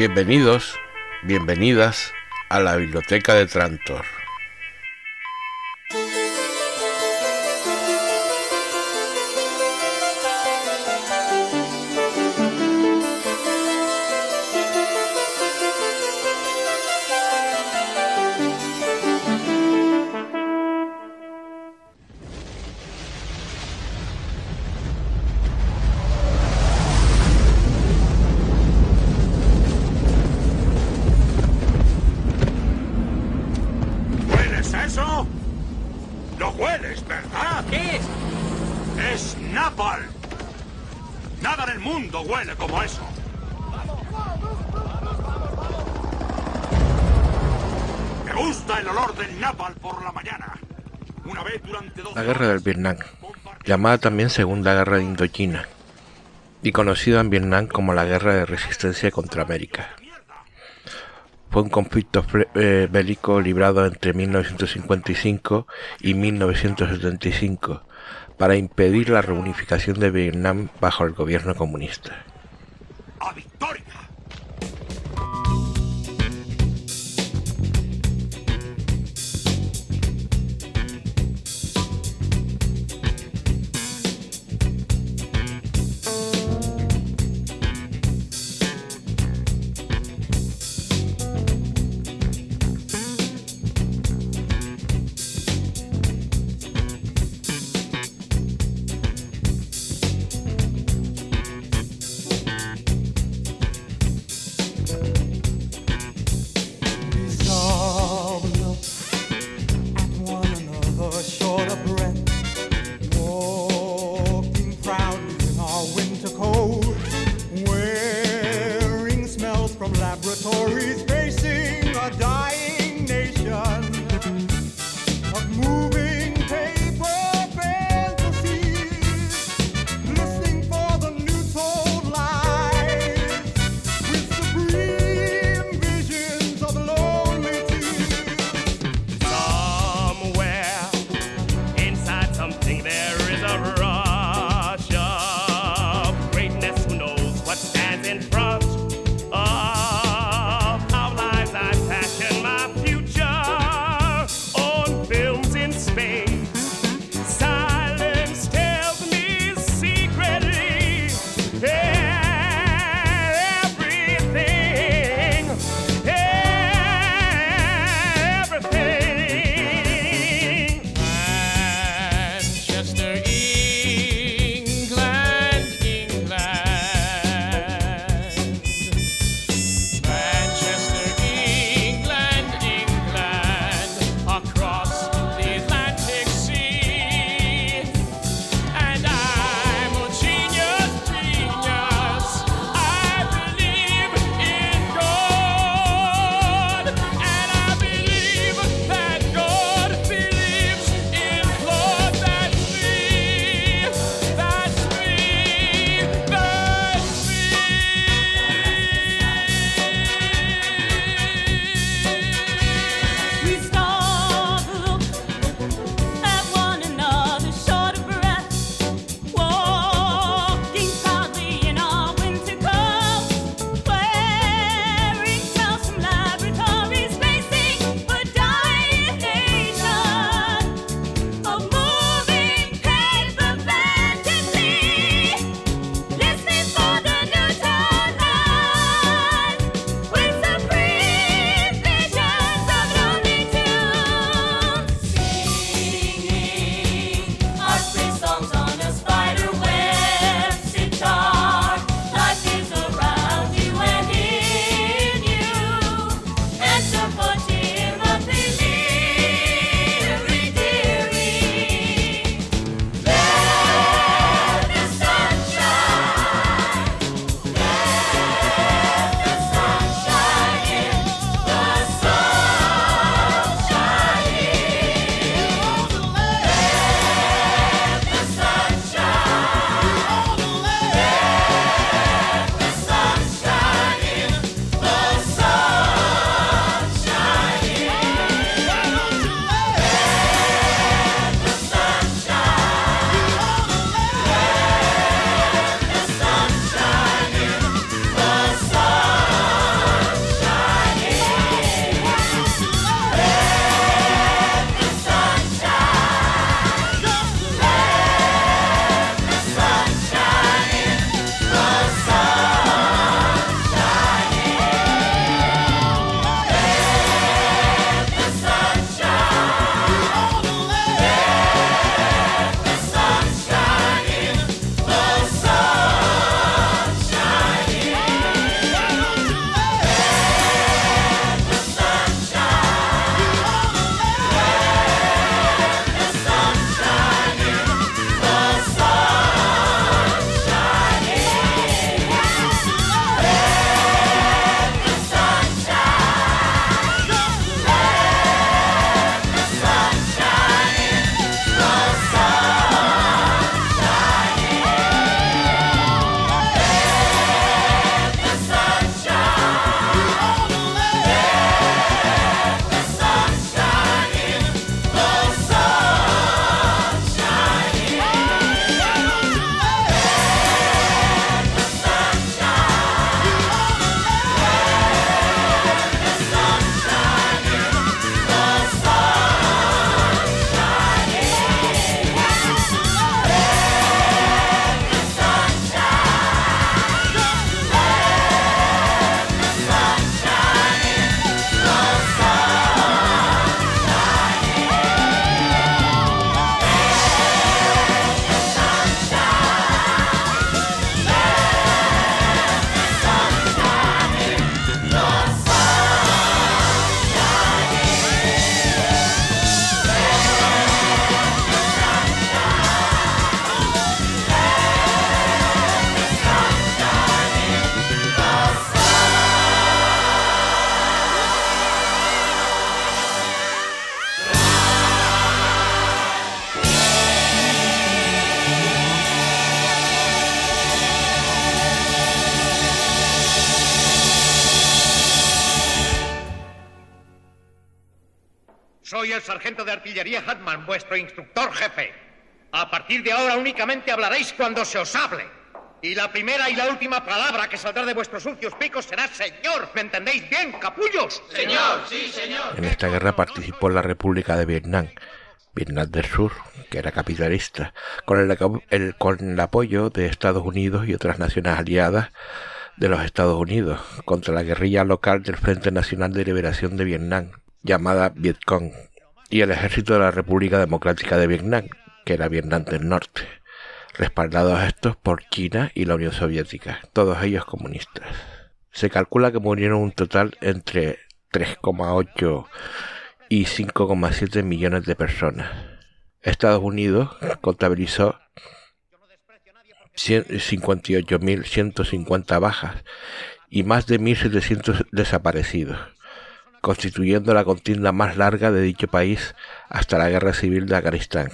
Bienvenidos, bienvenidas a la Biblioteca de Trantor. Llamada también Segunda Guerra de Indochina, y conocida en Vietnam como la Guerra de Resistencia contra América. Fue un conflicto eh, bélico librado entre 1955 y 1975 para impedir la reunificación de Vietnam bajo el gobierno comunista. Artillería Hatman, vuestro instructor jefe. A partir de ahora únicamente hablaréis cuando se os hable. Y la primera y la última palabra que saldrá de vuestros sucios picos será señor. ¿Me entendéis bien, capullos? Señor, sí, señor. En esta guerra participó la República de Vietnam, Vietnam del Sur, que era capitalista, con el, con el apoyo de Estados Unidos y otras naciones aliadas de los Estados Unidos contra la guerrilla local del Frente Nacional de Liberación de Vietnam, llamada Vietcong, y el ejército de la República Democrática de Vietnam, que era Vietnam del Norte respaldados estos por China y la Unión Soviética, todos ellos comunistas. Se calcula que murieron un total entre 3,8 y 5,7 millones de personas. Estados Unidos contabilizó 58.150 bajas y más de 1.700 desaparecidos, constituyendo la contienda más larga de dicho país hasta la Guerra Civil de Afganistán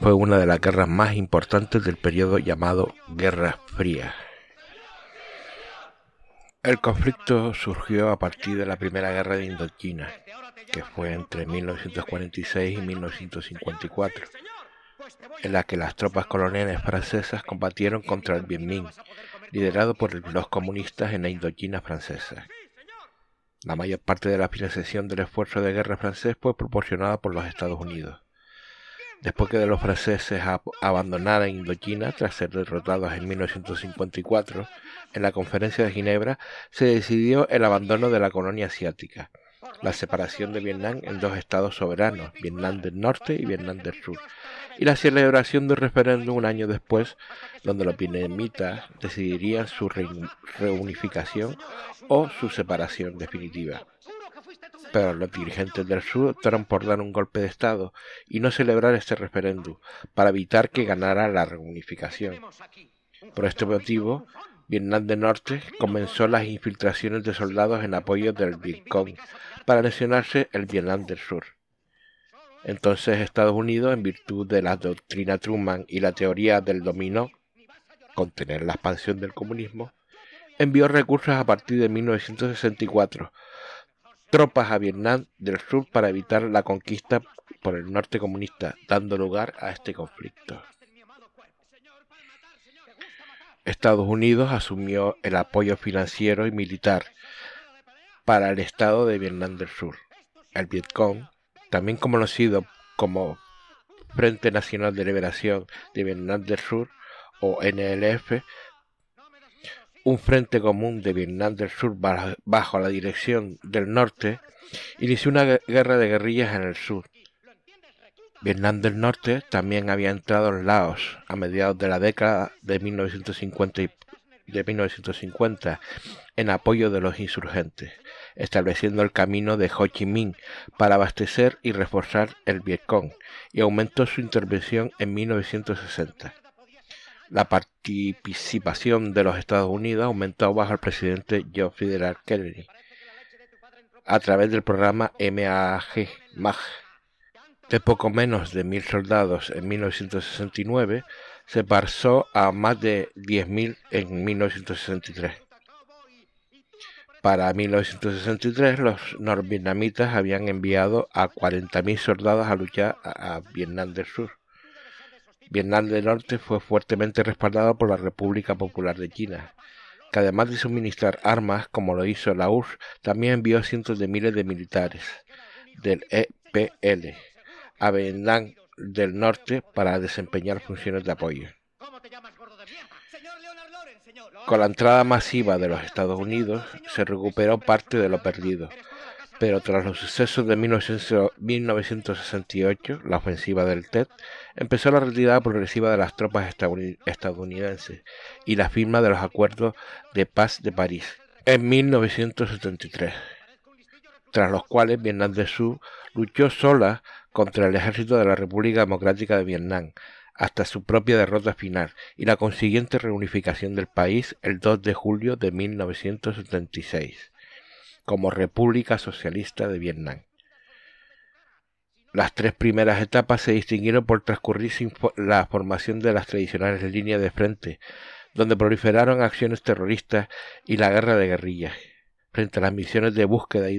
fue una de las guerras más importantes del periodo llamado Guerra Fría. El conflicto surgió a partir de la Primera Guerra de Indochina, que fue entre 1946 y 1954, en la que las tropas coloniales francesas combatieron contra el Viet Minh, liderado por los comunistas en la Indochina francesa. La mayor parte de la financiación del esfuerzo de guerra francés fue proporcionada por los Estados Unidos. Después que los franceses abandonaran Indochina tras ser derrotados en 1954, en la Conferencia de Ginebra se decidió el abandono de la colonia asiática, la separación de Vietnam en dos estados soberanos, Vietnam del Norte y Vietnam del Sur, y la celebración de un referéndum un año después, donde los vietnamitas decidirían su reunificación o su separación definitiva pero los dirigentes del sur optaron por dar un golpe de Estado y no celebrar este referéndum para evitar que ganara la reunificación. Por este motivo, Vietnam del Norte comenzó las infiltraciones de soldados en apoyo del Vietcong para lesionarse el Vietnam del Sur. Entonces Estados Unidos, en virtud de la doctrina Truman y la teoría del dominó, contener la expansión del comunismo, envió recursos a partir de 1964 tropas a Vietnam del Sur para evitar la conquista por el norte comunista, dando lugar a este conflicto. Estados Unidos asumió el apoyo financiero y militar para el Estado de Vietnam del Sur. El Vietcong, también conocido como Frente Nacional de Liberación de Vietnam del Sur o NLF, un frente común de Vietnam del Sur bajo la dirección del norte inició una guerra de guerrillas en el sur. Vietnam del Norte también había entrado en Laos a mediados de la década de 1950, de 1950 en apoyo de los insurgentes, estableciendo el camino de Ho Chi Minh para abastecer y reforzar el Vietcong y aumentó su intervención en 1960 la participación de los Estados Unidos aumentó bajo el presidente John Fitzgerald Kennedy a través del programa MAG, MAG. De poco menos de mil soldados en 1969, se pasó a más de 10.000 en 1963. Para 1963, los norvietnamitas habían enviado a 40.000 soldados a luchar a Vietnam del Sur. Vietnam del Norte fue fuertemente respaldado por la República Popular de China, que además de suministrar armas, como lo hizo la URSS, también envió cientos de miles de militares del EPL a Vietnam del Norte para desempeñar funciones de apoyo. Con la entrada masiva de los Estados Unidos, se recuperó parte de lo perdido, pero tras los sucesos de 1968, la ofensiva del TED, empezó la retirada progresiva de las tropas estadounidenses y la firma de los acuerdos de paz de París en 1973, tras los cuales Vietnam del Sur luchó sola contra el ejército de la República Democrática de Vietnam hasta su propia derrota final y la consiguiente reunificación del país el 2 de julio de 1976 como República Socialista de Vietnam. Las tres primeras etapas se distinguieron por transcurrir sin la formación de las tradicionales líneas de frente, donde proliferaron acciones terroristas y la guerra de guerrillas. frente a las misiones de búsqueda y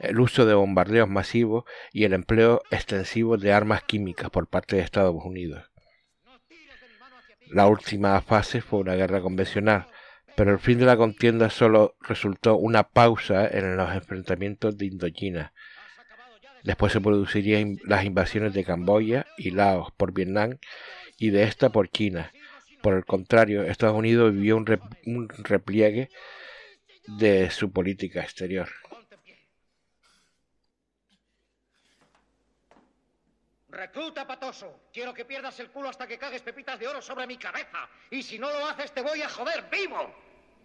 el uso de bombardeos masivos y el empleo extensivo de armas químicas por parte de Estados Unidos. La última fase fue una guerra convencional, pero el fin de la contienda solo resultó una pausa en los enfrentamientos de Indochina. Después se producirían las invasiones de Camboya y Laos por Vietnam y de esta por China. Por el contrario, Estados Unidos vivió un repliegue de su política exterior. Recluta patoso, quiero que pierdas el culo hasta que cagues pepitas de oro sobre mi cabeza. Y si no lo haces, te voy a joder vivo.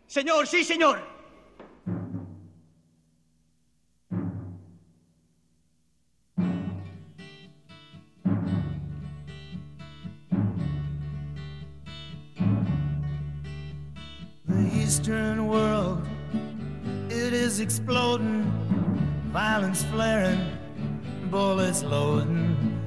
Señor, sí, señor. The Eastern world, it is exploding, violence flaring, bullets loading.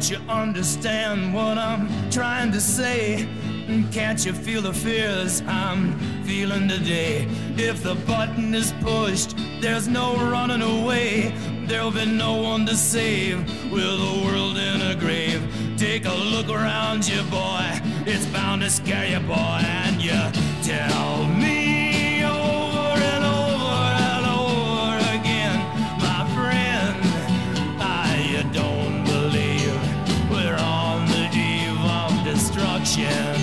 Don't you understand what I'm trying to say? Can't you feel the fears I'm feeling today? If the button is pushed, there's no running away. There'll be no one to save with the world in a grave. Take a look around you, boy. It's bound to scare you, boy. And you tell me Yeah,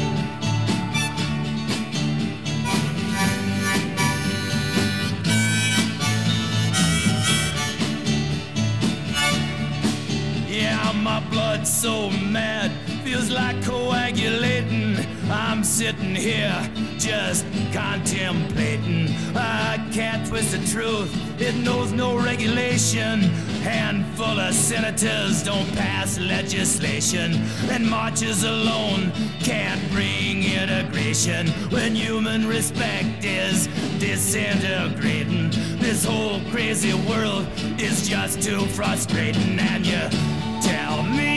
my blood's so mad, feels like coagulating. I'm sitting here just contemplating. I can't twist the truth, it knows no regulation. Handful of senators don't pass legislation, and marches alone can't bring integration when human respect is disintegrating. This whole crazy world is just too frustrating, and you tell me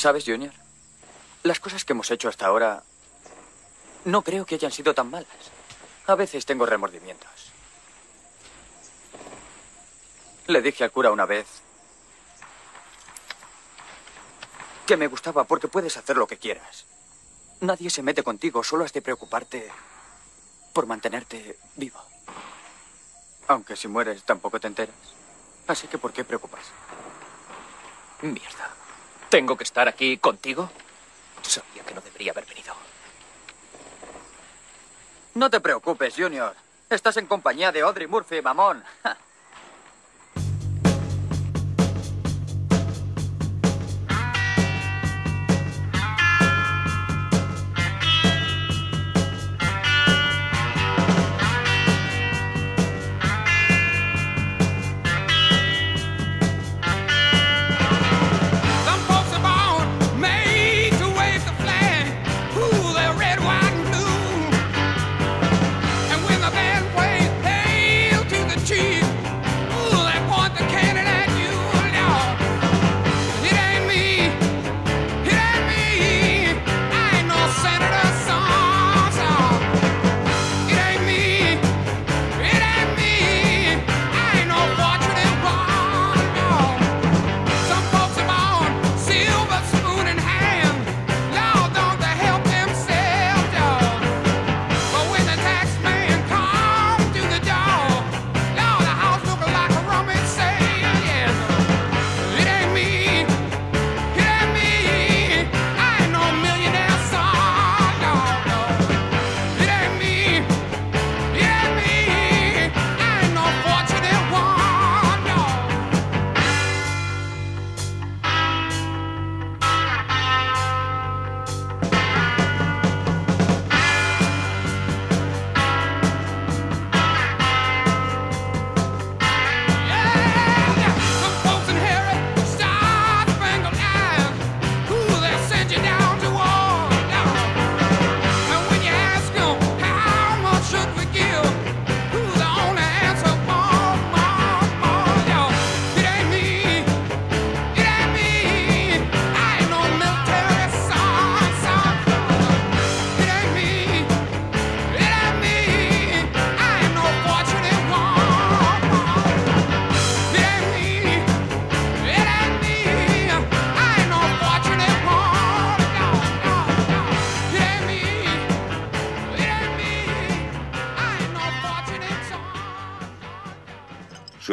¿Sabes, Junior? Las cosas que hemos hecho hasta ahora no creo que hayan sido tan malas. A veces tengo remordimientos. Le dije al cura una vez que me gustaba porque puedes hacer lo que quieras. Nadie se mete contigo, solo has de preocuparte por mantenerte vivo. Aunque si mueres tampoco te enteras. Así que ¿por qué preocuparse? Mierda. ¿Tengo que estar aquí contigo? Sabía que no debería haber venido. No te preocupes, Junior. Estás en compañía de Audrey Murphy, mamón.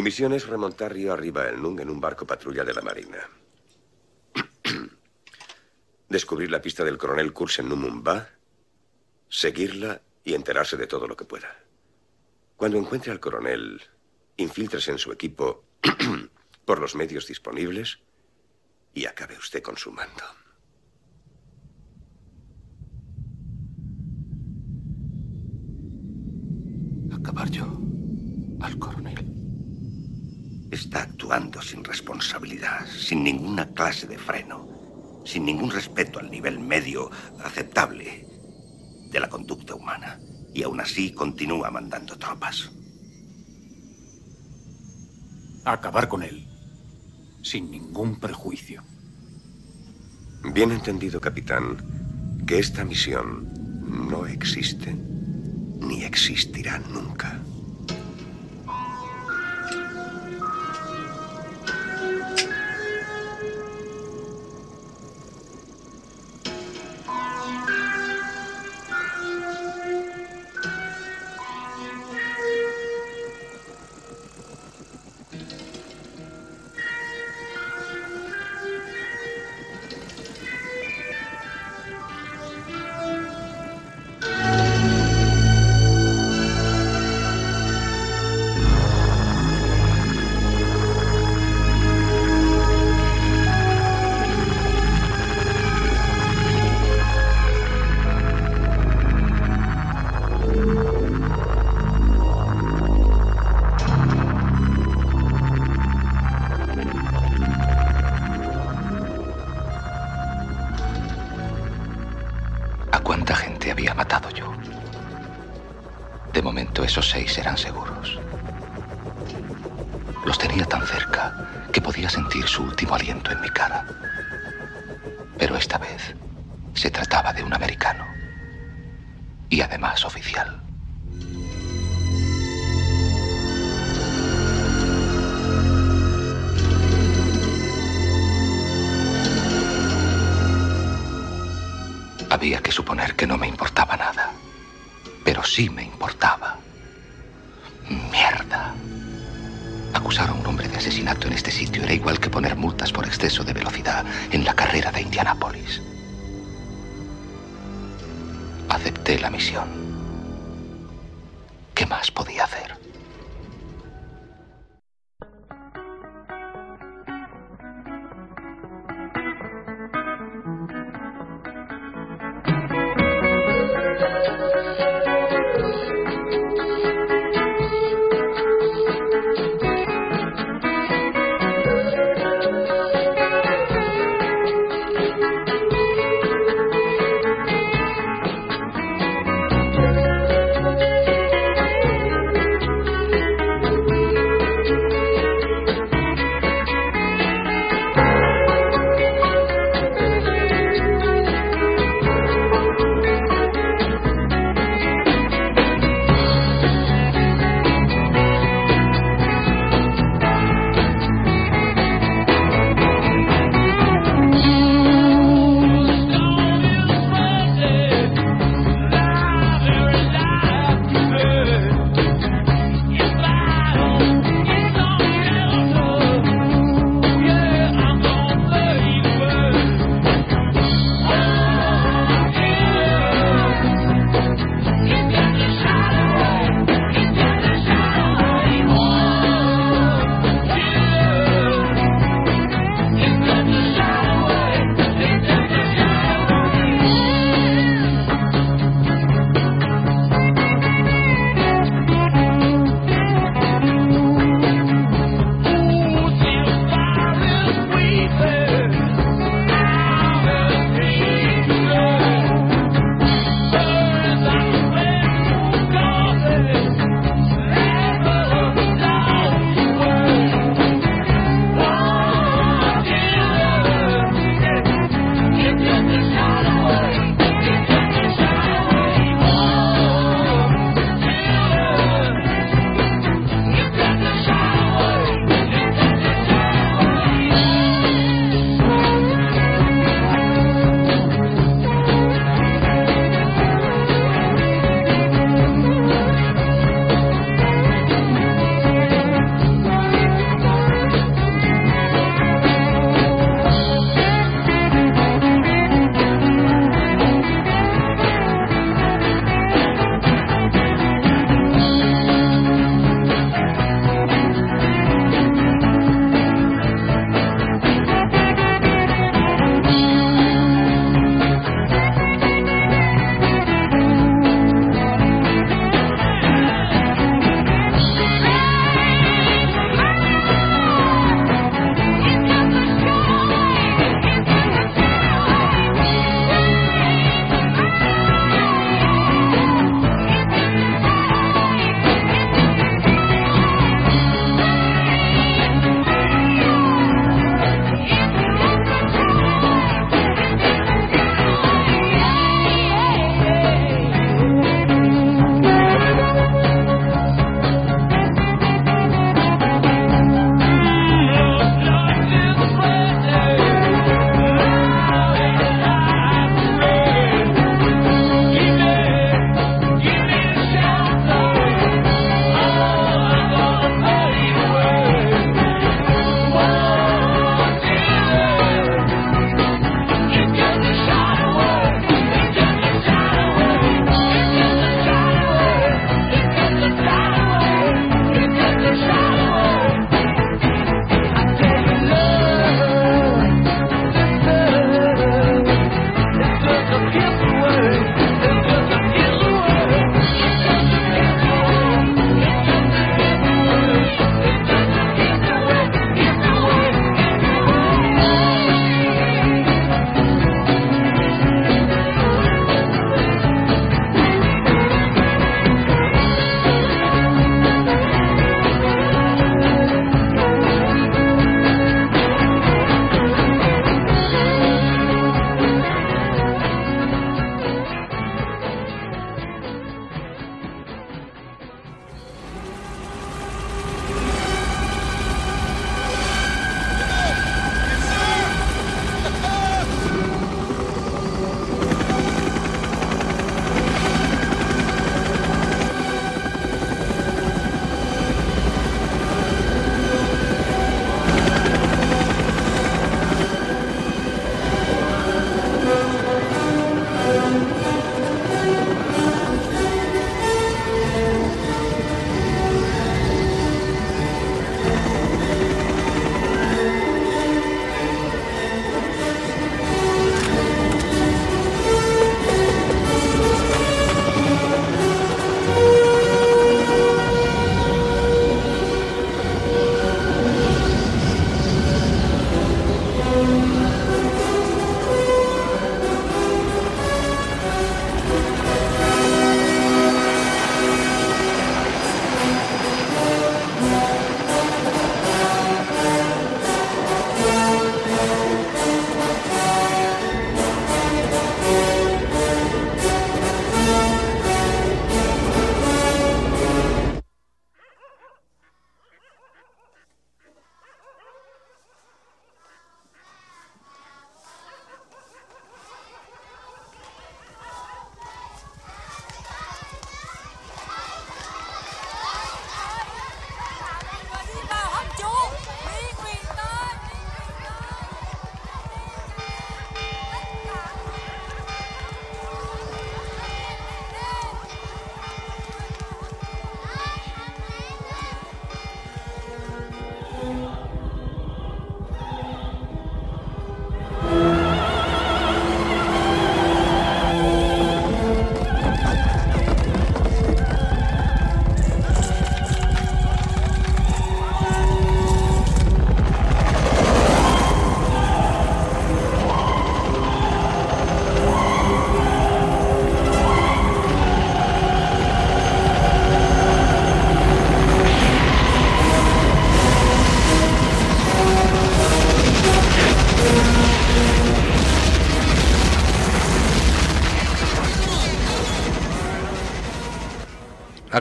misión es remontar río arriba el Nung en un barco patrulla de la Marina. Descubrir la pista del coronel Kurz en Numumba, seguirla y enterarse de todo lo que pueda. Cuando encuentre al coronel, infiltrese en su equipo por los medios disponibles y acabe usted con su mando. Acabar yo al coronel. Está actuando sin responsabilidad, sin ninguna clase de freno, sin ningún respeto al nivel medio aceptable de la conducta humana. Y aún así continúa mandando tropas. Acabar con él, sin ningún prejuicio. Bien entendido, capitán, que esta misión no existe ni existirá nunca.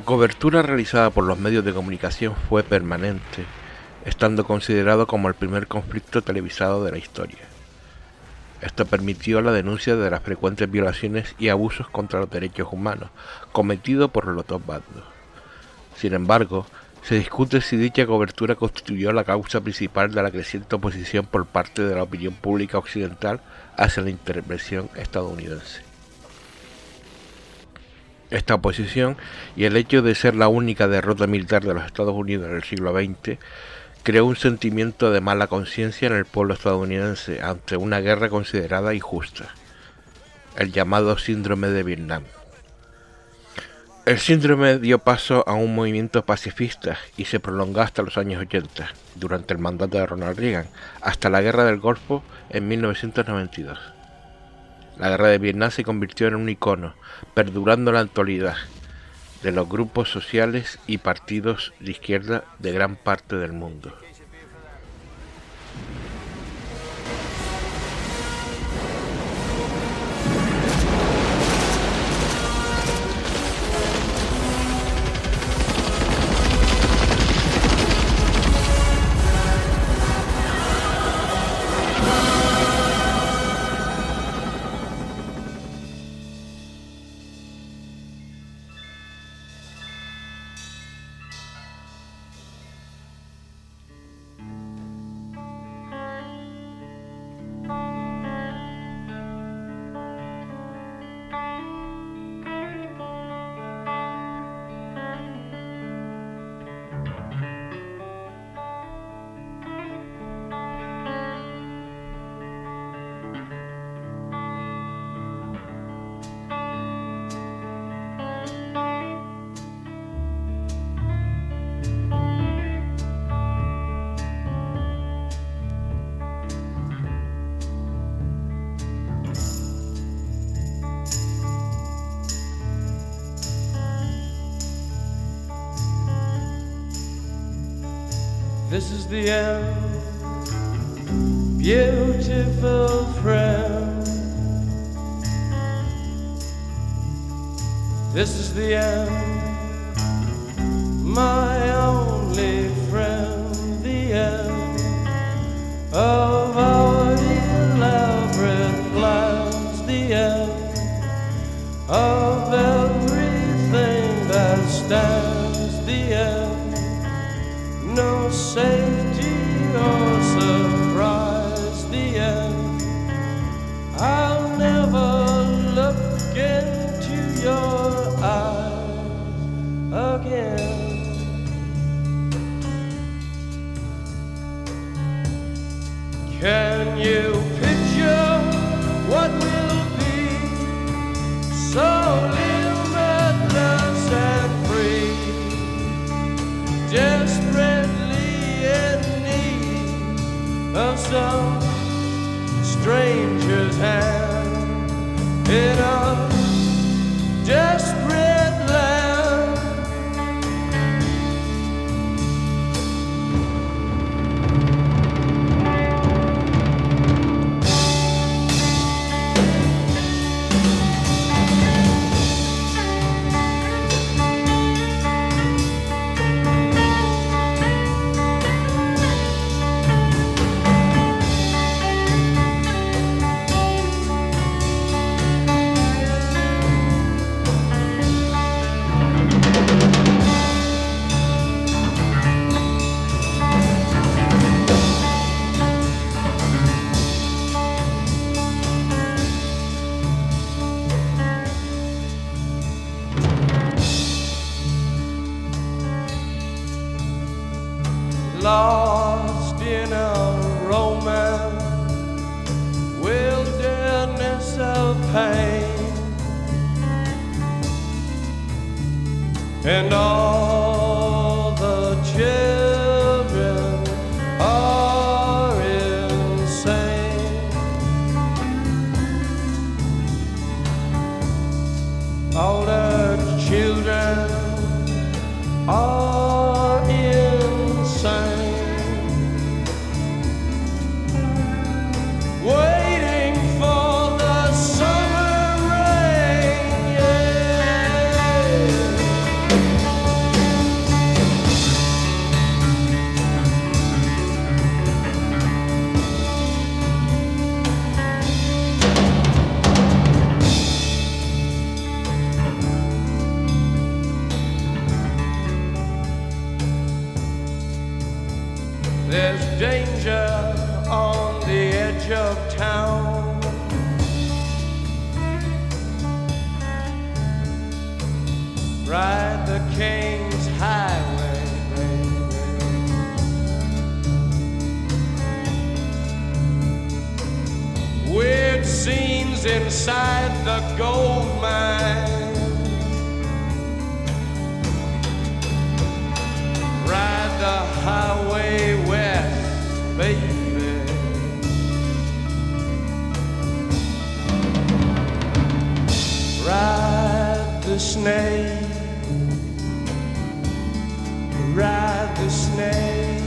Cobertura realizada por los medios de comunicación fue permanente, estando considerado como el primer conflicto televisado de la historia. Esto permitió la denuncia de las frecuentes violaciones y abusos contra los derechos humanos cometidos por los dos bandos. Sin embargo, se discute si dicha cobertura constituyó la causa principal de la creciente oposición por parte de la opinión pública occidental hacia la intervención estadounidense. Esta oposición y el hecho de ser la única derrota militar de los Estados Unidos en el siglo XX creó un sentimiento de mala conciencia en el pueblo estadounidense ante una guerra considerada injusta, el llamado síndrome de Vietnam. El síndrome dio paso a un movimiento pacifista y se prolongó hasta los años 80, durante el mandato de Ronald Reagan, hasta la Guerra del Golfo en 1992. La Guerra de Vietnam se convirtió en un icono, perdurando la actualidad, de los grupos sociales y partidos de izquierda de gran parte del mundo. My All inside the gold mine. Ride the highway west, baby. Ride the snake, ride the snake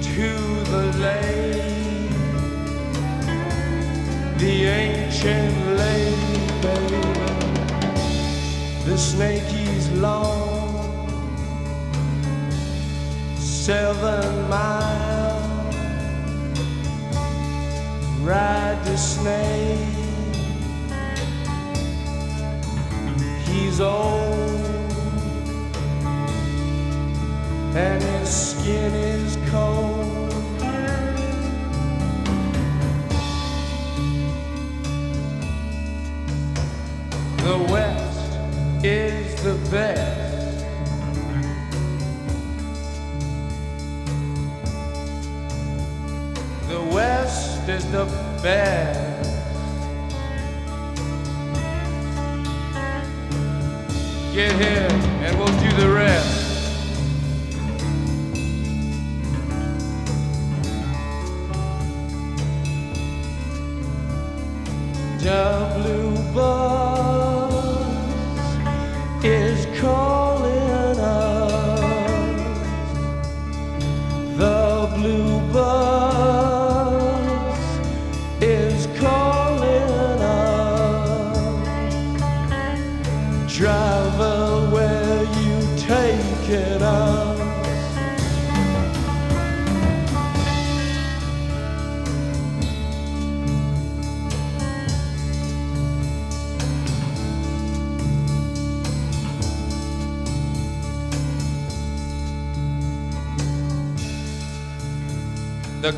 to the lake, the ancient lake, baby. The snake is long, seven miles. Ride the snake. He's old and his skin is cold. The West is the best. The West is the best. Get here and we'll do the rest. Blue bus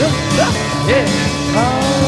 yeah. Oh.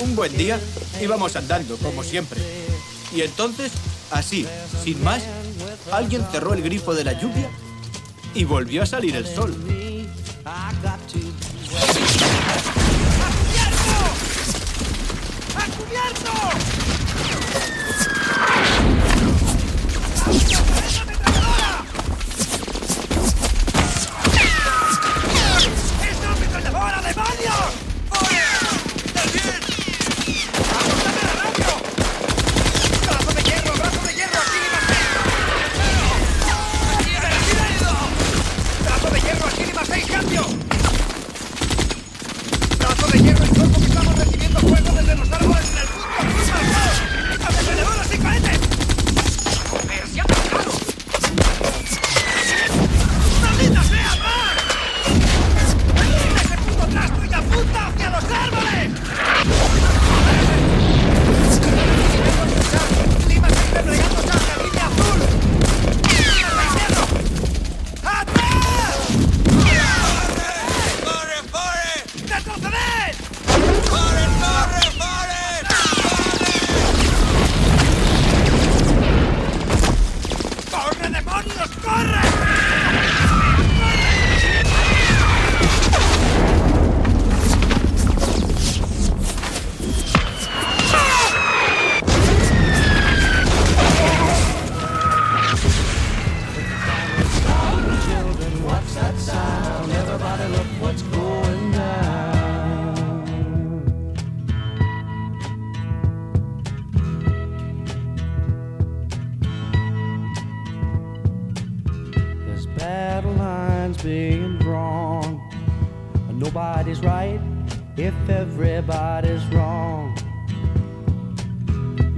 Un buen día íbamos andando, como siempre. Y entonces, así, sin más, alguien cerró el grifo de la lluvia y volvió a salir el sol.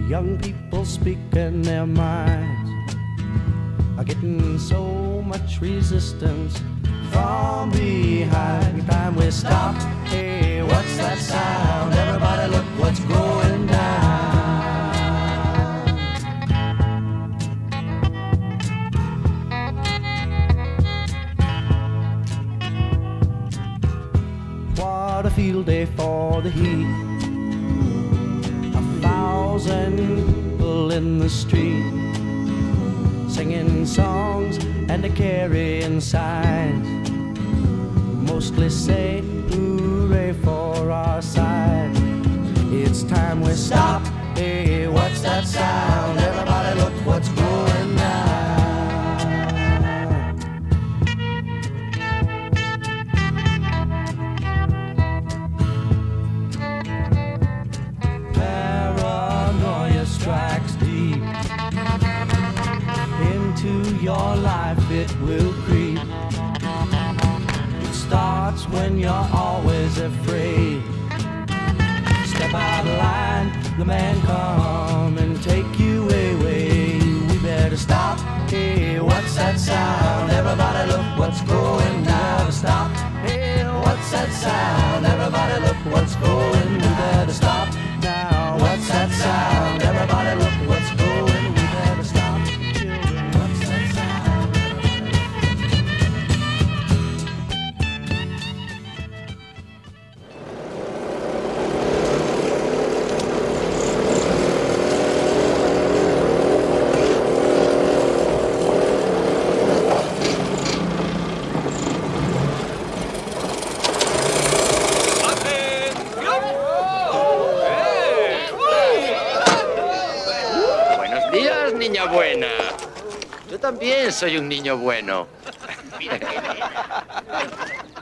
Young people speak in their minds are getting so much resistance from behind. Time we stop. Hey, what's that sound? Everybody, look what's going. in the street, singing songs and a carrying signs. Mostly say hooray for our side. It's time we stop. Hey, what's that sound? When you're always afraid. Step out of line, the man come and take you away. We better stop. Hey, what's that sound? Everybody look what's going down. Stop. Hey, what's that sound? Everybody look what's going. We better stop now. What's that sound? También soy un niño bueno.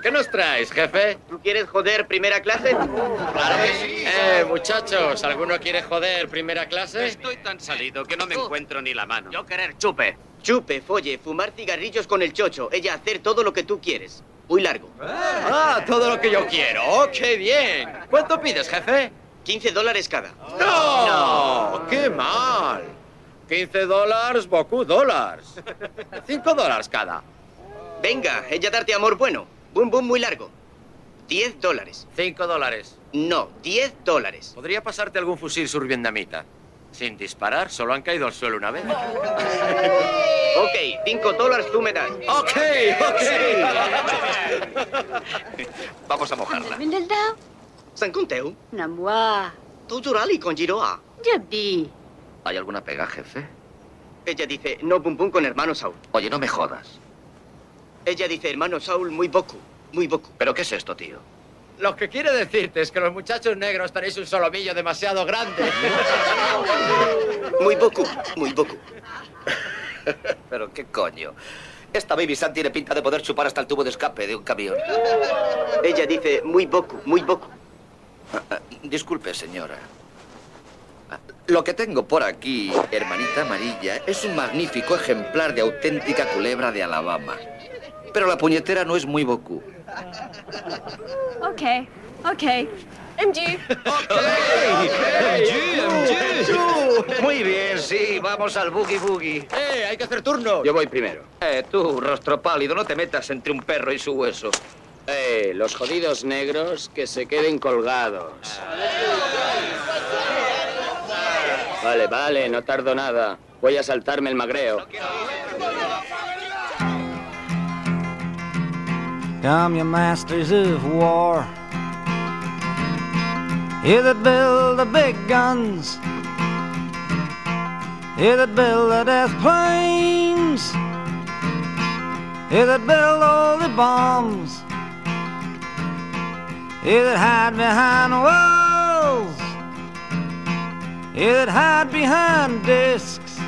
¿Qué nos traes, jefe? ¿Tú quieres joder primera clase? Claro que sí. Eh, muchachos, ¿alguno quiere joder primera clase? Estoy tan salido que no me encuentro ni la mano. Yo querer chupe. Chupe, folle, fumar cigarrillos con el chocho. Ella hacer todo lo que tú quieres. Muy largo. Ah, todo lo que yo quiero. ¡Oh, qué bien! ¿Cuánto pides, jefe? 15 dólares cada. ¡No! ¡Qué mal! 15 dólares, Boku dólares. 5 dólares cada. Venga, ella darte amor bueno. Boom, boom, muy largo. 10 dólares. 5 dólares. No, 10 dólares. ¿Podría pasarte algún fusil survietnamita? Sin disparar, solo han caído al suelo una vez. Ok, 5 dólares tú me das. Ok, Vamos a mojarla. Bên đến đâu? San Conteu. Nằm qua. Tú Durali con Giroa. Chụp đi. ¿Hay alguna pega, jefe? Ella dice, no pum pum con hermano Saúl. Oye, no me jodas. Ella dice, hermano Saúl, muy poco. Muy poco. ¿Pero qué es esto, tío? Lo que quiere decirte es que los muchachos negros tenéis un solomillo demasiado grande. Muy poco, muy poco. ¿Pero qué coño? Esta Baby San tiene pinta de poder chupar hasta el tubo de escape de un camión. Ella dice, muy poco, muy poco. Disculpe, señora. Lo que tengo por aquí, hermanita amarilla, es un magnífico ejemplar de auténtica culebra de Alabama. Pero la puñetera no es muy Boku. Okay, okay. MG. Muy bien, sí, vamos al boogie boogie. ¡Eh, hay que hacer turno! Yo voy primero. Eh, tú, rostro pálido, no te metas entre un perro y su hueso. Eh, los jodidos negros que se queden colgados. Vale, vale, no tardo nada. Voy a saltarme el magreo. Come, you masters of war. You that build the big guns. You that build the death planes. You that build all the bombs. You that hide behind walls. That hide behind discs.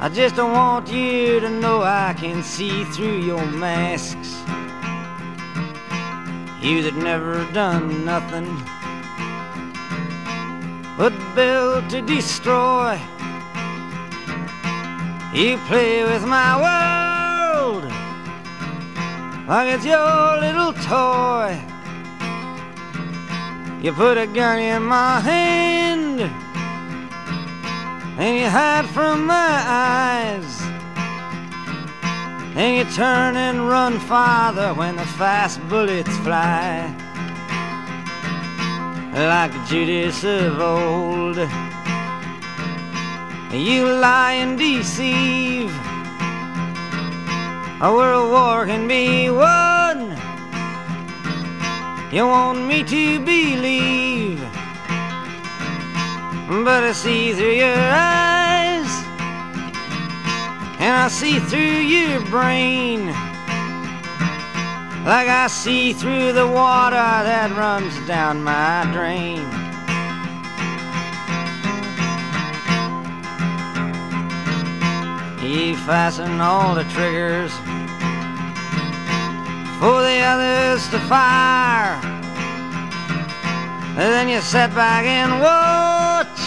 I just don't want you to know I can see through your masks. You that never done nothing but build to destroy. You play with my world like it's your little toy. You put a gun in my hand and you hide from my eyes. And you turn and run farther when the fast bullets fly. Like Judas of old, you lie and deceive. A world war can be won. You want me to believe, but I see through your eyes, and I see through your brain, like I see through the water that runs down my drain. You fasten all the triggers for the others to fire. And then you sit back and watch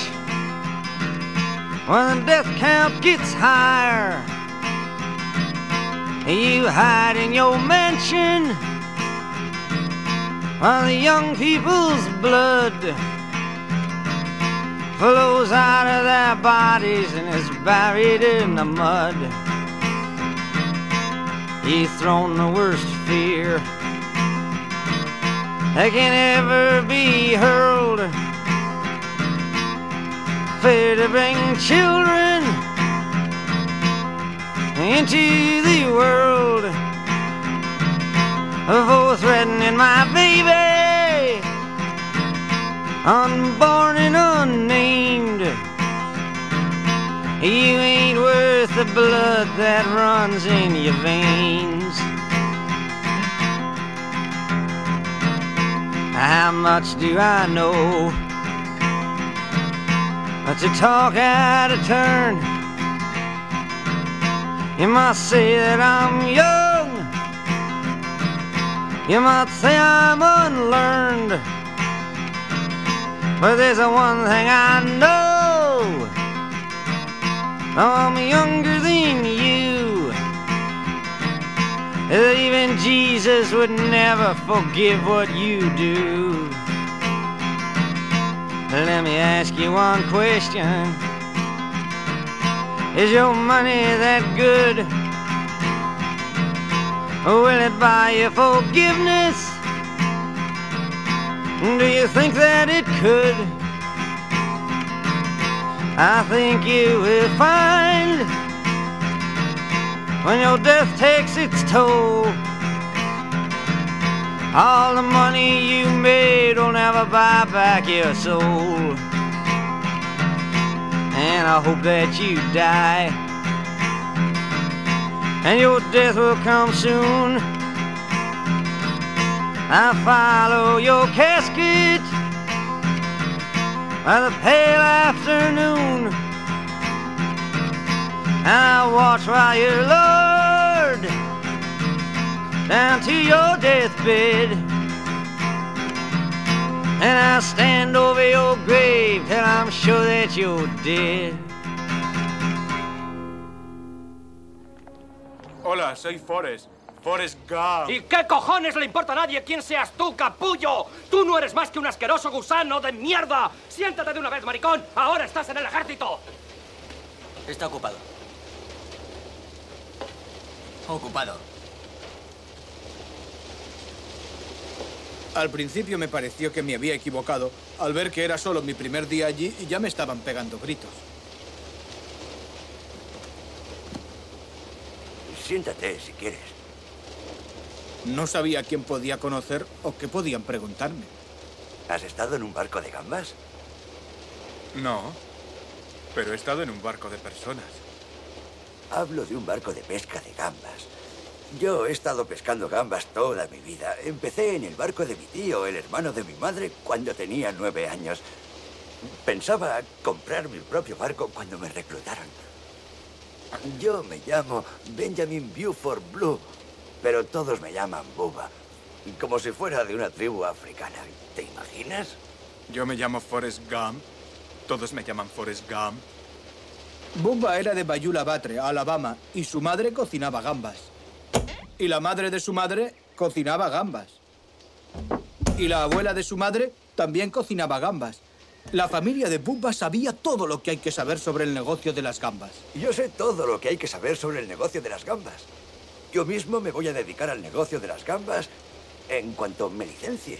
when the death count gets higher. You hide in your mansion while the young people's blood flows out of their bodies and is buried in the mud. You've thrown the worst fear that can ever be hurled. Fear to bring children into the world for threatening my baby, unborn and unnamed. You ain't worth the blood that runs in your veins. How much do I know? But to talk out of turn. You might say that I'm young. You might say I'm unlearned. But there's one thing I know. I'm younger than you. That even Jesus would never forgive what you do. Let me ask you one question. Is your money that good? Will it buy you forgiveness? Do you think that it could? I think you will find when your death takes its toll. All the money you made will never buy back your soul. And I hope that you die. And your death will come soon. I follow your casket by the pale afternoon. And I watch while you're lowered down to your deathbed. And I stand over your grave till I'm sure that you're dead. Hola, soy Forrest. Forrest Gump. ¿Y qué cojones le importa a nadie quién seas tú, capullo? Tú no eres más que un asqueroso gusano de mierda. Siéntate de una vez, maricón. Ahora estás en el ejército. Está ocupado. Ocupado. Al principio me pareció que me había equivocado al ver que era solo mi primer día allí y ya me estaban pegando gritos. Siéntate si quieres. No sabía quién podía conocer o qué podían preguntarme. ¿Has estado en un barco de gambas? No, pero he estado en un barco de personas. Hablo de un barco de pesca de gambas. Yo he estado pescando gambas toda mi vida. Empecé en el barco de mi tío, el hermano de mi madre, cuando tenía nueve años. Pensaba comprar mi propio barco cuando me reclutaron. Yo me llamo Benjamin Buford Blue, pero todos me llaman Bubba. Como si fuera de una tribu africana. ¿Te imaginas? Yo me llamo Forrest Gump. Todos me llaman Forrest Gump. Bubba era de Bayula Batre, Alabama, y su madre cocinaba gambas. Y la madre de su madre cocinaba gambas. Y la abuela de su madre también cocinaba gambas. La familia de Bubba sabía todo lo que hay que saber sobre el negocio de las gambas. Yo sé todo lo que hay que saber sobre el negocio de las gambas. Yo mismo me voy a dedicar al negocio de las gambas en cuanto me licencie.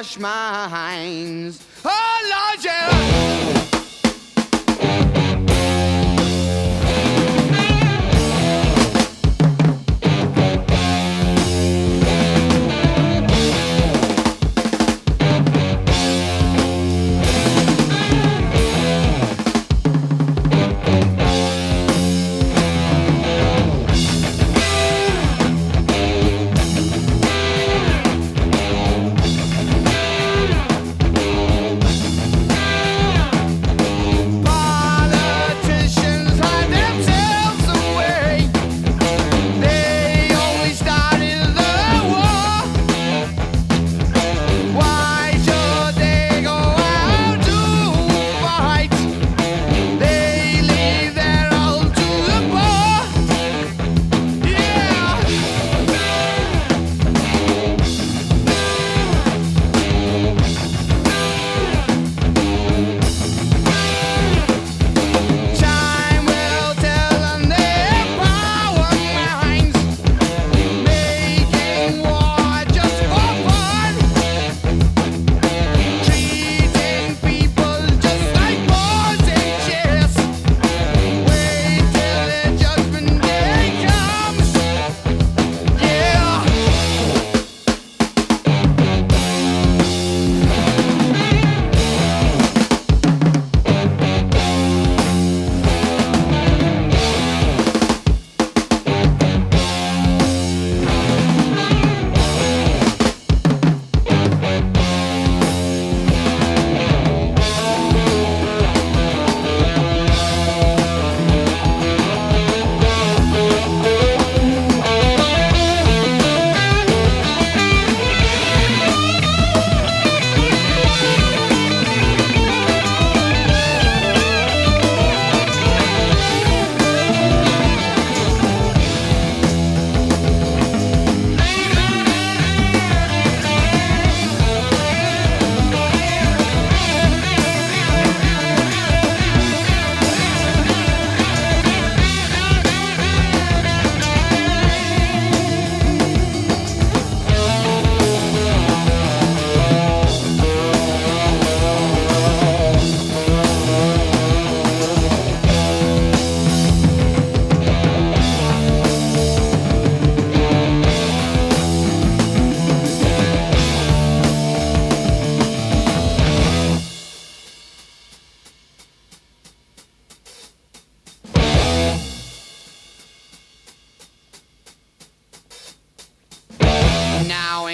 wash my hands. Oh!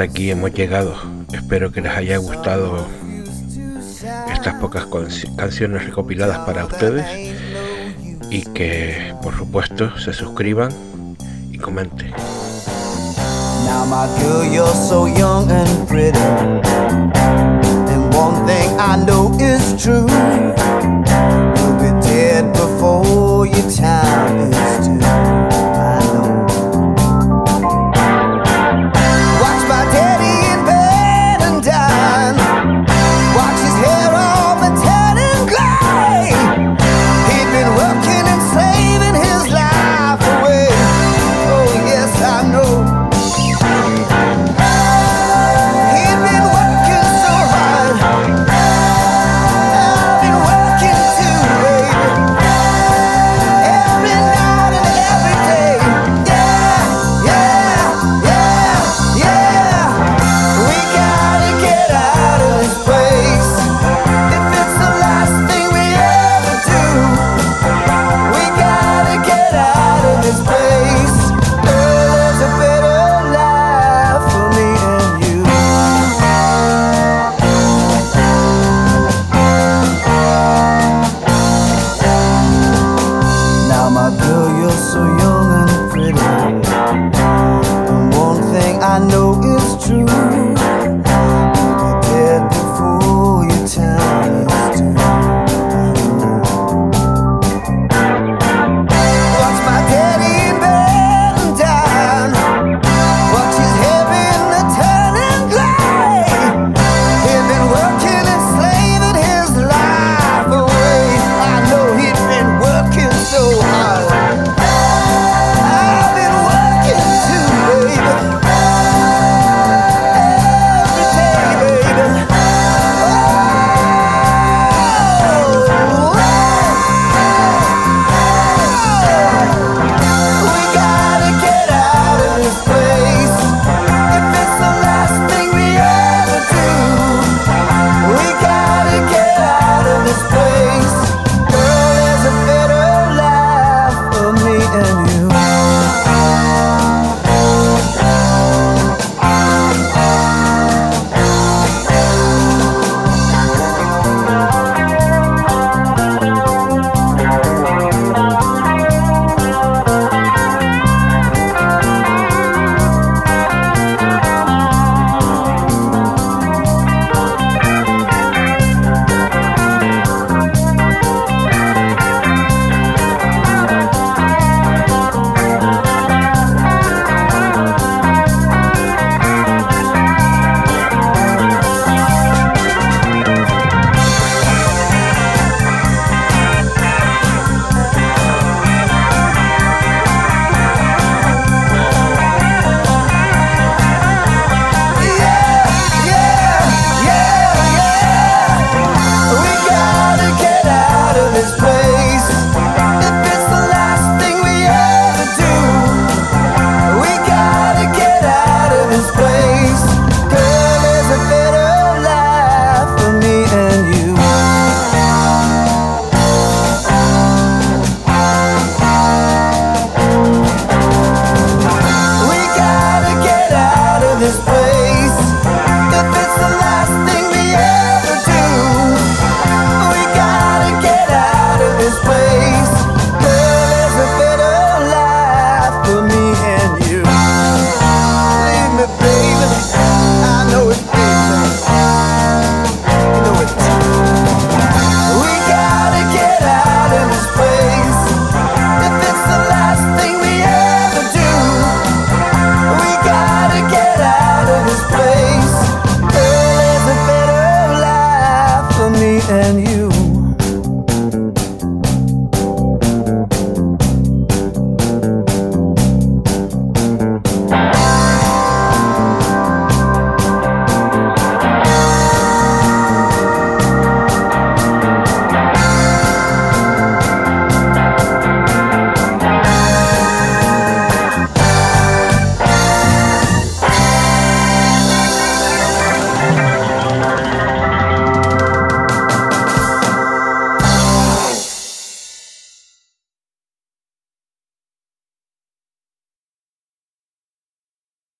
Aquí hemos llegado. Espero que les haya gustado estas pocas canciones recopiladas para ustedes y que por supuesto se suscriban y comenten.